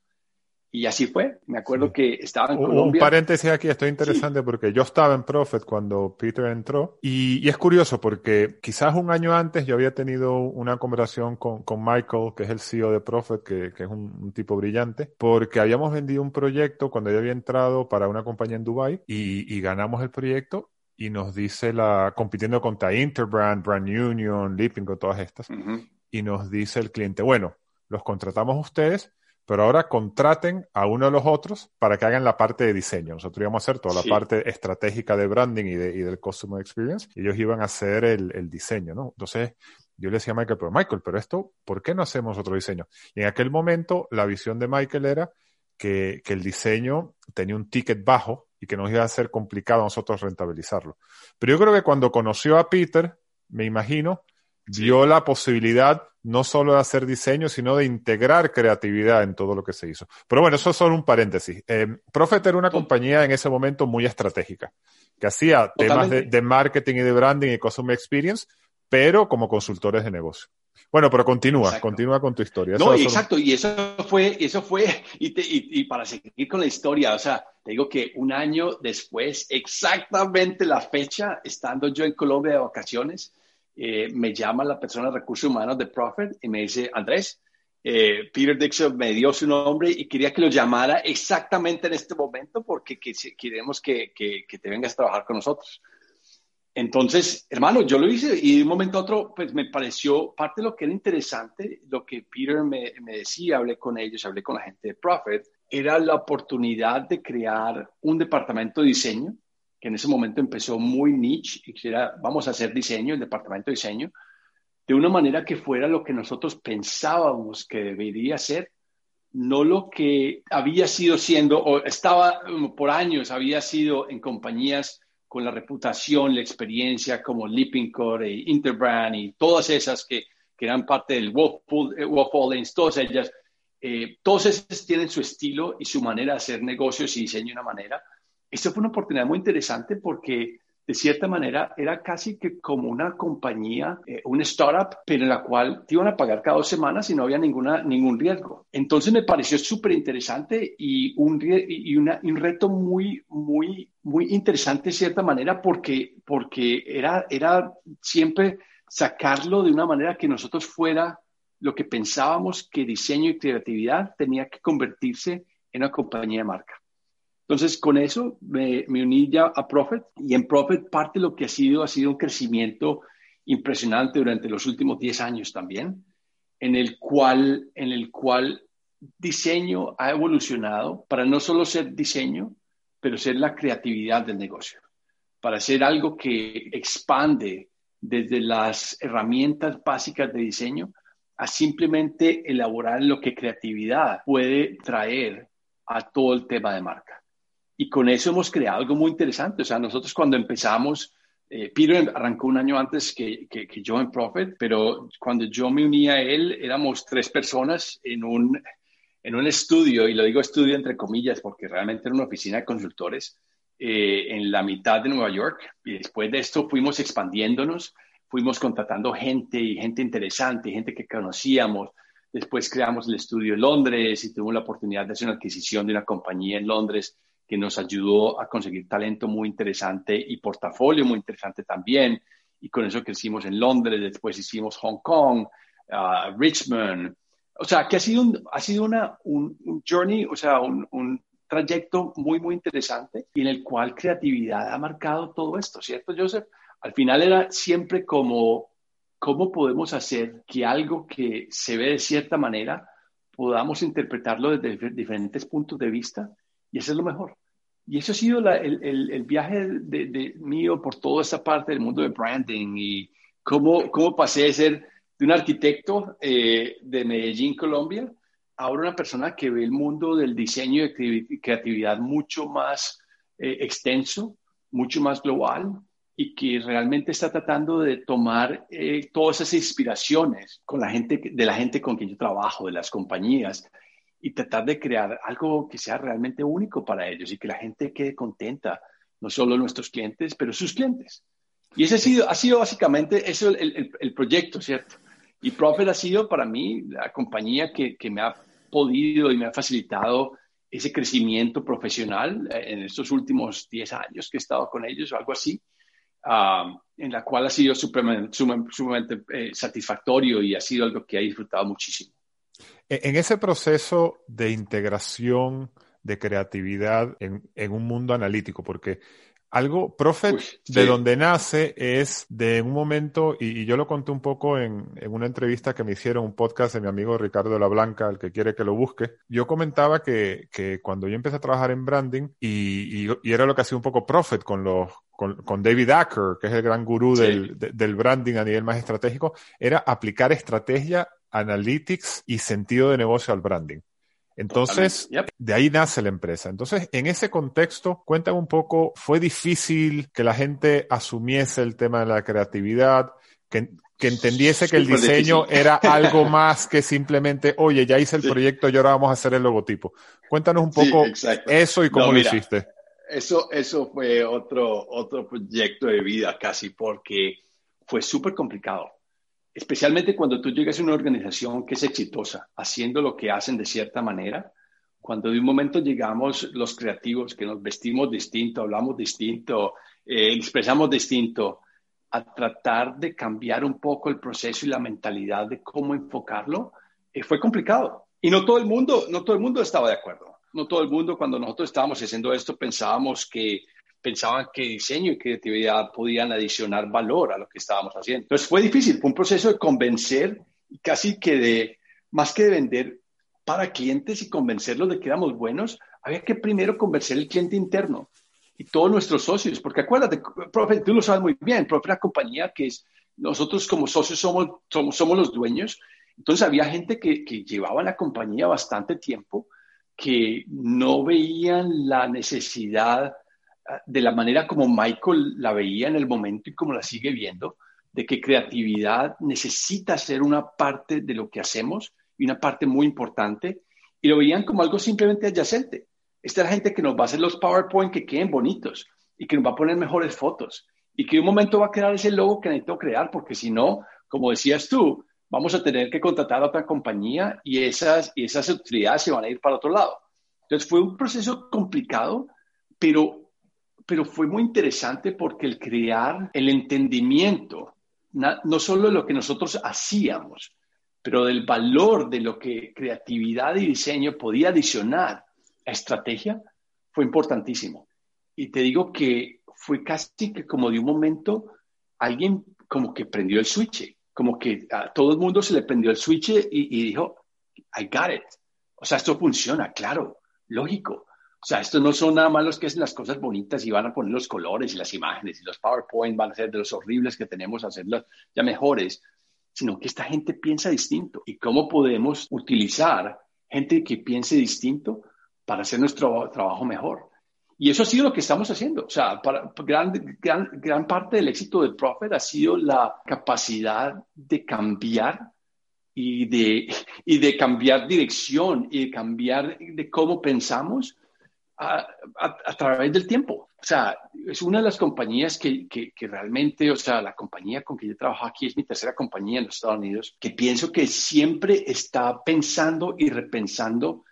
Y así fue. Me acuerdo que estaba en Colombia. Un paréntesis aquí, esto es interesante porque yo estaba en Profit cuando Peter entró y, es curioso porque quizás un año antes yo había tenido una conversación con, con Michael, que es el CEO de Profit, que, que es un, tipo brillante, porque habíamos vendido un proyecto cuando yo había entrado para una compañía en Dubai y, y ganamos el proyecto y nos dice la, compitiendo contra Interbrand, Brand Union, Leaping, todas estas, y nos dice el cliente, bueno, los contratamos a ustedes, pero ahora contraten a uno de los otros para que hagan la parte de diseño. Nosotros íbamos a hacer toda la parte estratégica de branding y, de, y, del customer experience, y ellos iban a hacer el, el, diseño, ¿no? Entonces, yo le decía a Michael, pero Michael, pero esto, ¿por qué no hacemos otro diseño? Y en aquel momento, la visión de Michael era que, que el diseño tenía un ticket bajo y que nos iba a ser complicado a nosotros rentabilizarlo. Pero yo creo que cuando conoció a Peter, me imagino, dio la posibilidad no solo de hacer diseño, sino de integrar creatividad en todo lo que se hizo. Pero bueno, eso es solo un paréntesis. Eh, Profet era una compañía en ese momento muy estratégica, que hacía temas de, marketing y de branding y customer experience, pero como consultores de negocio. Bueno, pero continúa, continúa con tu historia. no, exacto, y eso fue, eso fue, y, y, para seguir con la historia, o sea, te digo que un año después, exactamente la fecha, estando yo en Colombia de vacaciones, eh, me llama la persona de recursos humanos de Profit y me dice, Andrés, eh, Peter Dixon me dio su nombre y quería que lo llamara exactamente en este momento porque queremos que, te vengas a trabajar con nosotros. Entonces, hermano, yo lo hice y de un momento a otro, pues me pareció parte de lo que era interesante, lo que Peter me, me decía, hablé con ellos, hablé con la gente de Profit, era la oportunidad de crear un departamento de diseño en ese momento empezó muy niche y que era, vamos a hacer diseño, el departamento de diseño, de una manera que fuera lo que nosotros pensábamos que debería ser, no lo que había sido siendo, o estaba um, por años, había sido en compañías con la reputación, la experiencia como Leaping Core, e Interbrand y todas esas que, que eran parte del Wolf, eh, todas ellas, eh, todas esas tienen su estilo y su manera de hacer negocios y diseño de una manera esto fue una oportunidad muy interesante porque de cierta manera era casi que como una compañía, eh, un startup, pero en la cual te iban a pagar cada dos semanas y no había ninguna, ningún riesgo. Entonces me pareció súper interesante y, una, un reto muy, muy, muy interesante de cierta manera porque, porque era, era siempre sacarlo de una manera que nosotros fuera lo que pensábamos que diseño y creatividad tenía que convertirse en una compañía de marca. Entonces, con eso me, uní ya a Profit y en Profit parte de lo que ha sido ha sido un crecimiento impresionante durante los últimos 10 años también, en el cual, en el cual diseño ha evolucionado para no solo ser diseño, pero ser la creatividad del negocio, para ser algo que expande desde las herramientas básicas de diseño a simplemente elaborar lo que creatividad puede traer a todo el tema de marca. Y con eso hemos creado algo muy interesante. O sea, nosotros cuando empezamos, eh, Peter arrancó un año antes que, que, yo en Profit, pero cuando yo me uní a él, éramos tres personas en un, en un estudio, y lo digo estudio entre comillas porque realmente era una oficina de consultores eh, en la mitad de Nueva York. Y después de esto fuimos expandiéndonos, fuimos contratando gente y gente interesante, gente que conocíamos. Después creamos el estudio en Londres y tuvimos la oportunidad de hacer una adquisición de una compañía en Londres que nos ayudó a conseguir talento muy interesante y portafolio muy interesante también. Y con eso crecimos en Londres, después hicimos Hong Kong, uh, Richmond. O sea, que ha sido, un, ha sido una, un, journey, o sea, un, un, trayecto muy, muy interesante y en el cual creatividad ha marcado todo esto, ¿cierto, Joseph? Al final era siempre como, ¿cómo podemos hacer que algo que se ve de cierta manera podamos interpretarlo desde diferentes puntos de vista y eso es lo mejor. Y eso ha sido el, el, viaje de, mío por toda esta parte del mundo de branding y cómo, cómo pasé de ser de un arquitecto eh, de Medellín, Colombia, ahora una persona que ve el mundo del diseño y creatividad mucho más eh, extenso, mucho más global y que realmente está tratando de tomar eh, todas esas inspiraciones con la gente, de la gente con quien yo trabajo, de las compañías, y tratar de crear algo que sea realmente único para ellos y que la gente quede contenta, no solo nuestros clientes, pero sus clientes. Y ese ha sido, ha sido básicamente eso el, el, proyecto, ¿cierto? Y Profit ha sido para mí la compañía que, que me ha podido y me ha facilitado ese crecimiento profesional eh, en estos últimos 10 años que he estado con ellos o algo así, en la cual ha sido sumamente, eh, satisfactorio y ha sido algo que he disfrutado muchísimo. E-, en ese proceso de integración de creatividad en, en un mundo analítico, porque algo, Prophet, de donde nace es de un momento, y, yo lo conté un poco en, en, una entrevista que me hicieron, un podcast de mi amigo Ricardo La Blanca, el que quiere que lo busque. Yo comentaba que, que cuando yo empecé a trabajar en branding, y, y, era lo que hacía un poco Prophet con los, con, con, David Acker, que es el gran gurú del, del, branding a nivel más estratégico, era aplicar estrategia, analytics y sentido de negocio al branding. Entonces, de ahí nace la empresa. Entonces, en ese contexto, cuéntame un poco, ¿fue difícil que la gente asumiese el tema de la creatividad, que, que entendiese que el diseño era algo más que simplemente, oye, ya hice el proyecto y ahora vamos a hacer el logotipo? Cuéntanos un poco eso y cómo lo hiciste. Eso, eso fue otro, otro proyecto de vida casi, porque fue súper complicado especialmente cuando tú llegas a una organización que es exitosa, haciendo lo que hacen de cierta manera, cuando de un momento llegamos los creativos, que nos vestimos distinto, hablamos distinto, eh, expresamos distinto, a tratar de cambiar un poco el proceso y la mentalidad de cómo enfocarlo, eh, fue complicado. Y no todo el mundo, no todo el mundo estaba de acuerdo. No todo el mundo, cuando nosotros estábamos haciendo esto, pensábamos que pensaban que diseño y creatividad podían adicionar valor a lo que estábamos haciendo. Entonces fue difícil, fue un proceso de convencer, casi que de, más que de vender para clientes y convencerlos de que éramos buenos, había que primero convencer el cliente interno y todos nuestros socios, porque acuérdate, profe, tú lo sabes muy bien, profe, la compañía que es, nosotros como socios somos, somos, somos los dueños, entonces había gente que, que llevaba la compañía bastante tiempo, que no veían la necesidad de la manera como Michael la veía en el momento y como la sigue viendo, de que creatividad necesita ser una parte de lo que hacemos y una parte muy importante, y lo veían como algo simplemente adyacente. Esta es la gente que nos va a hacer los PowerPoint que queden bonitos y que nos va a poner mejores fotos y que en un momento va a crear ese logo que necesito crear, porque si no, como decías tú, vamos a tener que contratar a otra compañía y esas, y esas utilidades se van a ir para otro lado. Entonces fue un proceso complicado, pero pero fue muy interesante porque el crear el entendimiento, no solo de lo que nosotros hacíamos, pero del valor de lo que creatividad y diseño podía adicionar a estrategia, fue importantísimo. Y te digo que fue casi que como de un momento alguien como que prendió el switch, como que a todo el mundo se le prendió el switch y, y dijo, I got it. O sea, esto funciona, claro, lógico. O sea, estos no son nada más los que hacen las cosas bonitas y van a poner los colores y las imágenes y los PowerPoint van a ser de los horribles que tenemos hacerlos ya mejores, sino que esta gente piensa distinto. ¿Y cómo podemos utilizar gente que piense distinto para hacer nuestro trabajo mejor? Y eso ha sido lo que estamos haciendo. O sea, para, gran, gran, gran parte del éxito del Prophet ha sido la capacidad de cambiar y de, y de cambiar dirección y de cambiar de cómo pensamos a, través del tiempo. O sea, es una de las compañías que, que, realmente, o sea, la compañía con que yo trabajo aquí es mi tercera compañía en los Estados Unidos, que pienso que siempre está pensando y repensando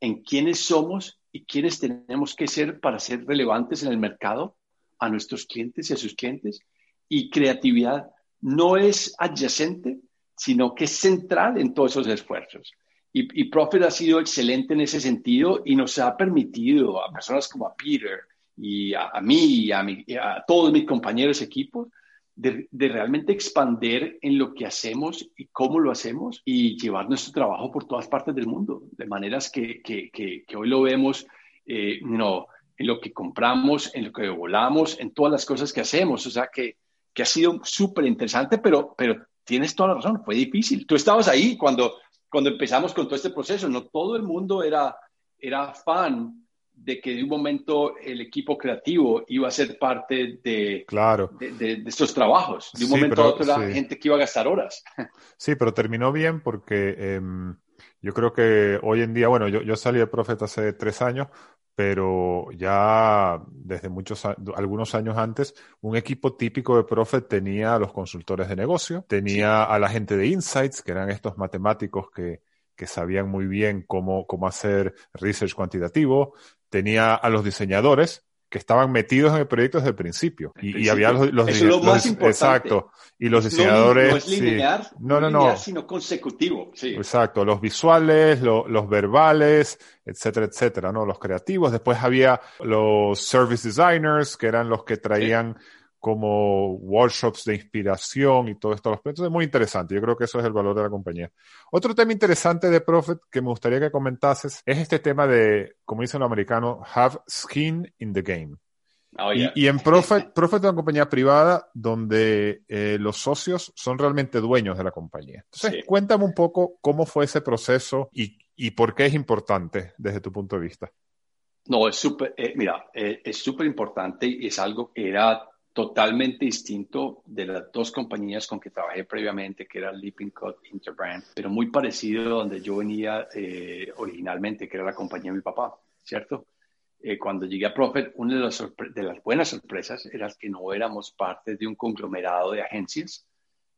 en quiénes somos y quiénes tenemos que ser para ser relevantes en el mercado a nuestros clientes y a sus clientes. Y creatividad no es adyacente, sino que es central en todos esos esfuerzos. Y, y Profit ha sido excelente en ese sentido y nos ha permitido a personas como a Peter y a, mí y a, a, todos mis compañeros equipos de, de, realmente expander en lo que hacemos y cómo lo hacemos y llevar nuestro trabajo por todas partes del mundo, de maneras que, que, que, hoy lo vemos eh, no, en lo que compramos, en lo que volamos, en todas las cosas que hacemos. O sea que, que ha sido súper interesante, pero, pero tienes toda la razón, fue difícil. Tú estabas ahí cuando cuando empezamos con todo este proceso, no todo el mundo era, era fan de que de un momento el equipo creativo iba a ser parte de, claro. de, estos trabajos. De un momento a otro era gente que iba a gastar horas. Sí, pero terminó bien porque em, yo creo que hoy en día, bueno, yo, yo salí de Prophet hace tres años, pero ya desde muchos, algunos años antes, un equipo típico de Prophet tenía a los consultores de negocio, tenía a la gente de Insights, que eran estos matemáticos que, que sabían muy bien cómo, cómo hacer research cuantitativo, tenía a los diseñadores, que estaban metidos en el proyecto desde el principio. Y, había los, los, Eso es lo más importante. Exacto. Y los diseñadores. No, es lineal, no, no, no, sino consecutivo. Sí. Exacto. Los visuales, los verbales, etcétera, etcétera, ¿no? Los creativos. Después había los service designers, que eran los que traían como workshops de inspiración y todo esto. Entonces es muy interesante. Yo creo que eso es el valor de la compañía. Otro tema interesante de Profit que me gustaría que comentases es este tema de, como dicen los americanos, have skin in the game. Oh, y, en Profit, Profit es una compañía privada donde eh, los socios son realmente dueños de la compañía. Entonces, cuéntame un poco cómo fue ese proceso y, y por qué es importante desde tu punto de vista. No, es súper, eh, mira, eh, es súper importante y es algo que era totalmente distinto de las dos compañías con que trabajé previamente, que era Leaping Cut Interbrand, pero muy parecido a donde yo venía eh, originalmente, que era la compañía de mi papá, ¿cierto? Eh, cuando llegué a Profit, una de las, de las buenas sorpresas era que no éramos parte de un conglomerado de agencias,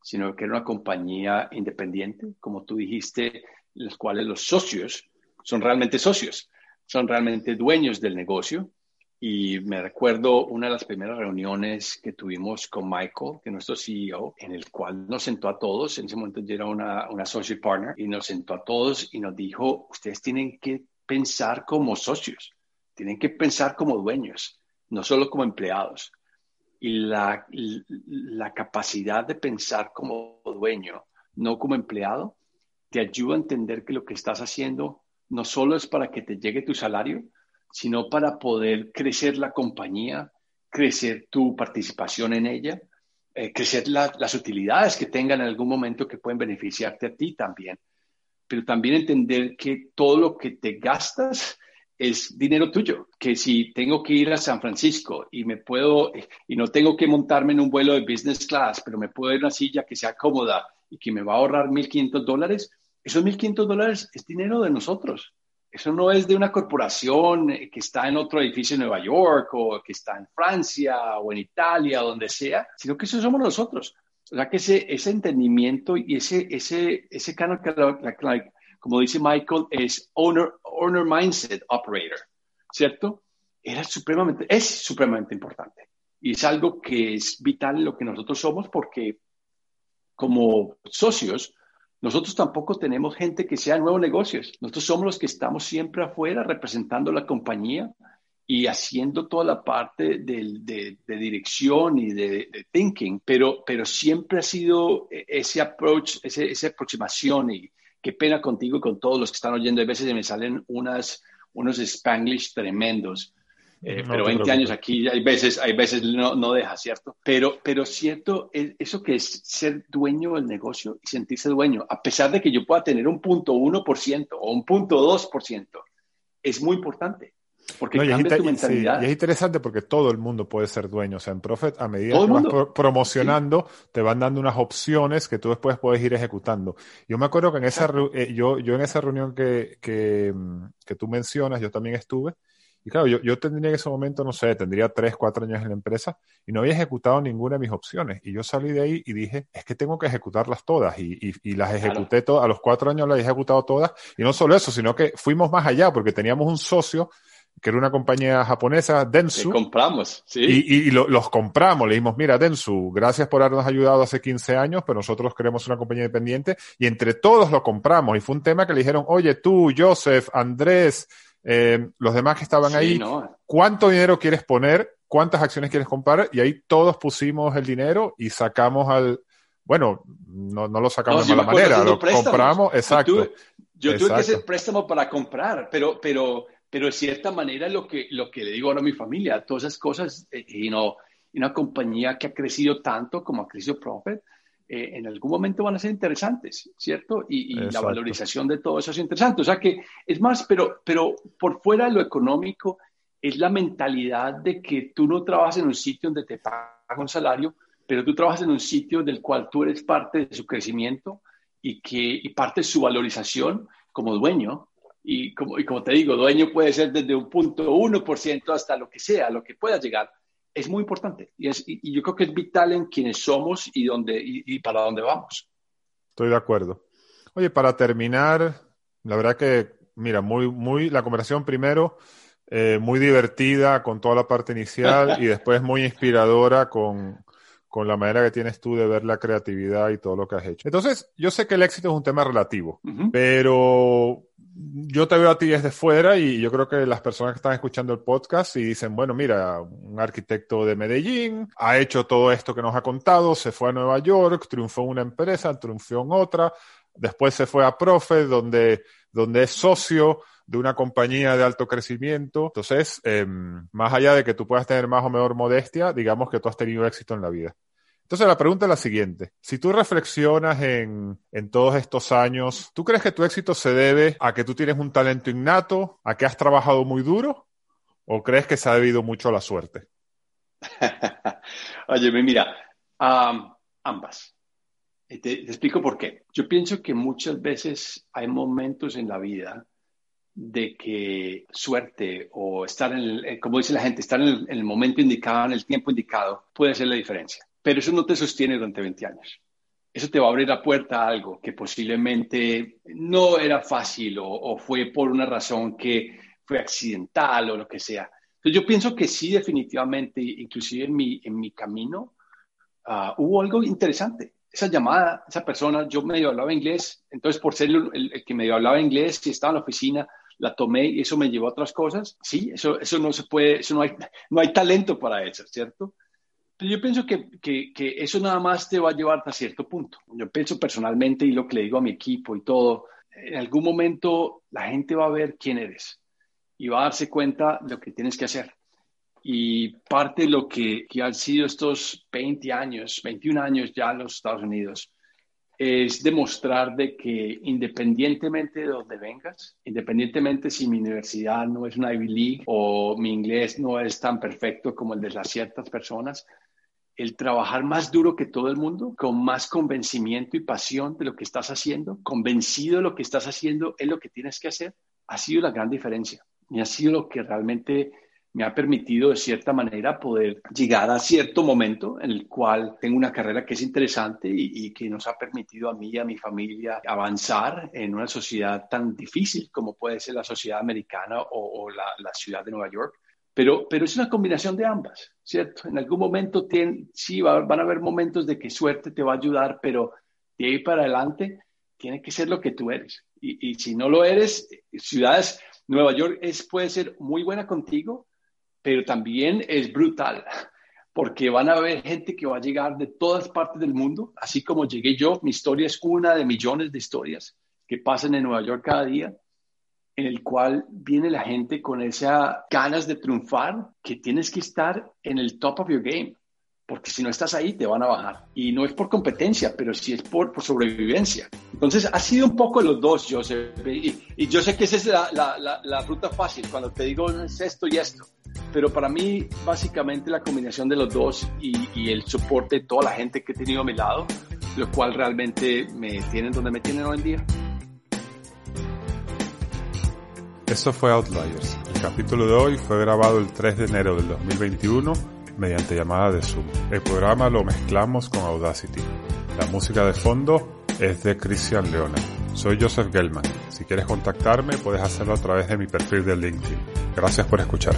sino que era una compañía independiente, como tú dijiste, los cuales los socios son realmente socios, son realmente dueños del negocio y me recuerdo una de las primeras reuniones que tuvimos con Michael, que es nuestro CEO, en el cual nos sentó a todos, en ese momento yo era una, una associate partner, y nos sentó a todos y nos dijo, ustedes tienen que pensar como socios, tienen que pensar como dueños, no solo como empleados. Y la, la capacidad de pensar como dueño, no como empleado, te ayuda a entender que lo que estás haciendo no solo es para que te llegue tu salario, sino para poder crecer la compañía, crecer tu participación en ella, eh, crecer las utilidades que tengan en algún momento que pueden beneficiarte a ti también. Pero también entender que todo lo que te gastas es dinero tuyo, que si tengo que ir a San Francisco y me puedo, y no tengo que montarme en un vuelo de business class, pero me puedo ir a una silla que sea cómoda y que me va a ahorrar 1.500 dólares, esos 1.500 dólares es dinero de nosotros. Eso no es de una corporación eh, que está en otro edificio en Nueva York o que está en Francia o en Italia, donde sea, sino que eso somos nosotros. O sea que ese, ese entendimiento y ese, ese, ese canal, como dice Michael, es owner, owner mindset operator, ¿cierto? Era supremamente, es supremamente importante. Y es algo que es vital en lo que nosotros somos porque como socios, nosotros tampoco tenemos gente que sea nuevos negocios. Nosotros somos los que estamos siempre afuera representando la compañía y haciendo toda la parte de, dirección y de, thinking, pero, pero siempre ha sido ese approach, ese, esa aproximación y qué pena contigo con todos los que están oyendo. A veces me salen unas, unos spanglish tremendos eh, pero 20 años aquí hay veces, hay veces no, no deja, ¿cierto? Pero, pero cierto, eso que es ser dueño del negocio y sentirse dueño, a pesar de que yo pueda tener un punto 1% o un punto 2%, es muy importante. Porque cambia tu mentalidad. y es interesante porque todo el mundo puede ser dueño. O sea, en Profit, a medida que vas promocionando, te van dando unas opciones que tú después puedes ir ejecutando. Yo me acuerdo que en esa, eh, yo, yo en esa reunión que, que, mm, que tú mencionas, yo también estuve. Y claro, yo, yo tendría en ese momento, no sé, tendría tres, cuatro años en la empresa y no había ejecutado ninguna de mis opciones. Y yo salí de ahí y dije, es que tengo que ejecutarlas todas. Y, y, y las ejecuté todas, a los cuatro años las he ejecutado todas. Y no solo eso, sino que fuimos más allá porque teníamos un socio que era una compañía japonesa, Densu. Que compramos, sí. Y, y los compramos. Le dijimos, mira, Densu, gracias por habernos ayudado hace 15 años, pero nosotros queremos una compañía independiente. Y entre todos lo compramos. Y fue un tema que le dijeron, oye, tú, Joseph, Andrés, eh, los demás que estaban ahí, ¿cuánto dinero quieres poner? ¿Cuántas acciones quieres comprar? Y ahí todos pusimos el dinero y sacamos al, bueno, no, no lo sacamos de mala manera, lo compramos, exacto. yo tuve que hacer préstamo para comprar, pero, pero, pero de cierta manera lo que, lo que le digo ahora a mi familia, todas esas cosas, eh, y no, una compañía que ha crecido tanto como ha crecido Profit, eh, en algún momento van a ser interesantes, ¿cierto? Y, la valorización de todo eso es interesante. O sea que es más, pero, pero por fuera de lo económico, es la mentalidad de que tú no trabajas en un sitio donde te pagan un salario, pero tú trabajas en un sitio del cual tú eres parte de su crecimiento y, que, y parte de su valorización como dueño. Y como, y como te digo, dueño puede ser desde un punto 1% hasta lo que sea, lo que pueda llegar. Es muy importante y, es, y, yo creo que es vital en quienes somos y, dónde, y, para dónde vamos. Estoy de acuerdo. Oye, para terminar, la verdad que, mira, muy, muy, la conversación primero, eh, muy divertida con toda la parte inicial y después muy inspiradora con, con la manera que tienes tú de ver la creatividad y todo lo que has hecho. Entonces, yo sé que el éxito es un tema relativo, pero yo te veo a ti desde fuera y yo creo que las personas que están escuchando el podcast y dicen, bueno, mira, un arquitecto de Medellín ha hecho todo esto que nos ha contado, se fue a Nueva York, triunfó en una empresa, triunfó en otra, después se fue a Profe, donde, donde es socio de una compañía de alto crecimiento. Entonces, em, más allá de que tú puedas tener más o menor modestia, digamos que tú has tenido éxito en la vida. Entonces la pregunta es la siguiente. Si tú reflexionas en, en, todos estos años, ¿tú crees que tu éxito se debe a que tú tienes un talento innato, a que has trabajado muy duro, o crees que se ha debido mucho a la suerte? Oye, mira, ambas. Te, te, explico por qué. Yo pienso que muchas veces hay momentos en la vida de que suerte o estar en el, como dice la gente, estar en el, en el momento indicado, en el tiempo indicado, puede ser la diferencia pero eso no te sostiene durante 20 años. Eso te va a abrir la puerta a algo que posiblemente no era fácil o, fue por una razón que fue accidental o lo que sea. Entonces yo pienso que sí, definitivamente, inclusive en mi, en mi camino, uh, hubo algo interesante. Esa llamada, esa persona, yo medio hablaba inglés, entonces por ser el, el, que medio hablaba inglés, si estaba en la oficina, la tomé y eso me llevó a otras cosas. Sí, eso, eso no se puede, eso no hay, no hay talento para eso, ¿cierto? Yo pienso que, que, que, eso nada más te va a llevar hasta cierto punto. Yo pienso personalmente y lo que le digo a mi equipo y todo, en algún momento la gente va a ver quién eres y va a darse cuenta de lo que tienes que hacer. Y parte de lo que, que han sido estos 20 años, 21 años ya en los Estados Unidos, es demostrar de que independientemente de donde vengas, independientemente si mi universidad no es una Ivy League o mi inglés no es tan perfecto como el de las ciertas personas, el trabajar más duro que todo el mundo, con más convencimiento y pasión de lo que estás haciendo, convencido de lo que estás haciendo es lo que tienes que hacer, ha sido la gran diferencia. Y ha sido lo que realmente me ha permitido de cierta manera poder llegar a cierto momento en el cual tengo una carrera que es interesante y, que nos ha permitido a mí y a mi familia avanzar en una sociedad tan difícil como puede ser la sociedad americana o, la, la ciudad de Nueva York pero, pero es una combinación de ambas, ¿cierto? En algún momento sí van a haber momentos de que suerte te va a ayudar, pero de ahí para adelante tiene que ser lo que tú eres. Y, y si no lo eres, ciudades, Nueva York es, puede ser muy buena contigo, pero también es brutal, porque van a haber gente que va a llegar de todas partes del mundo, así como llegué yo, mi historia es una de millones de historias que pasan en Nueva York cada día en el cual viene la gente con esas ganas de triunfar, que tienes que estar en el top of your game, porque si no estás ahí te van a bajar. Y no es por competencia, pero sí es por, por sobrevivencia. Entonces ha sido un poco los dos, Joseph. Y, y yo sé que esa es la, la, la, ruta fácil, cuando te digo es esto y esto. Pero para mí, básicamente, la combinación de los dos y, y el soporte de toda la gente que he tenido a mi lado, lo cual realmente me tienen donde me tienen hoy en día. Eso fue Outliers. El capítulo de hoy fue grabado el 3 de enero del 2021 mediante llamada de Zoom. El programa lo mezclamos con Audacity. La música de fondo es de Christian Leona. Soy Joseph Gelman. Si quieres contactarme puedes hacerlo a través de mi perfil de LinkedIn. Gracias por escuchar.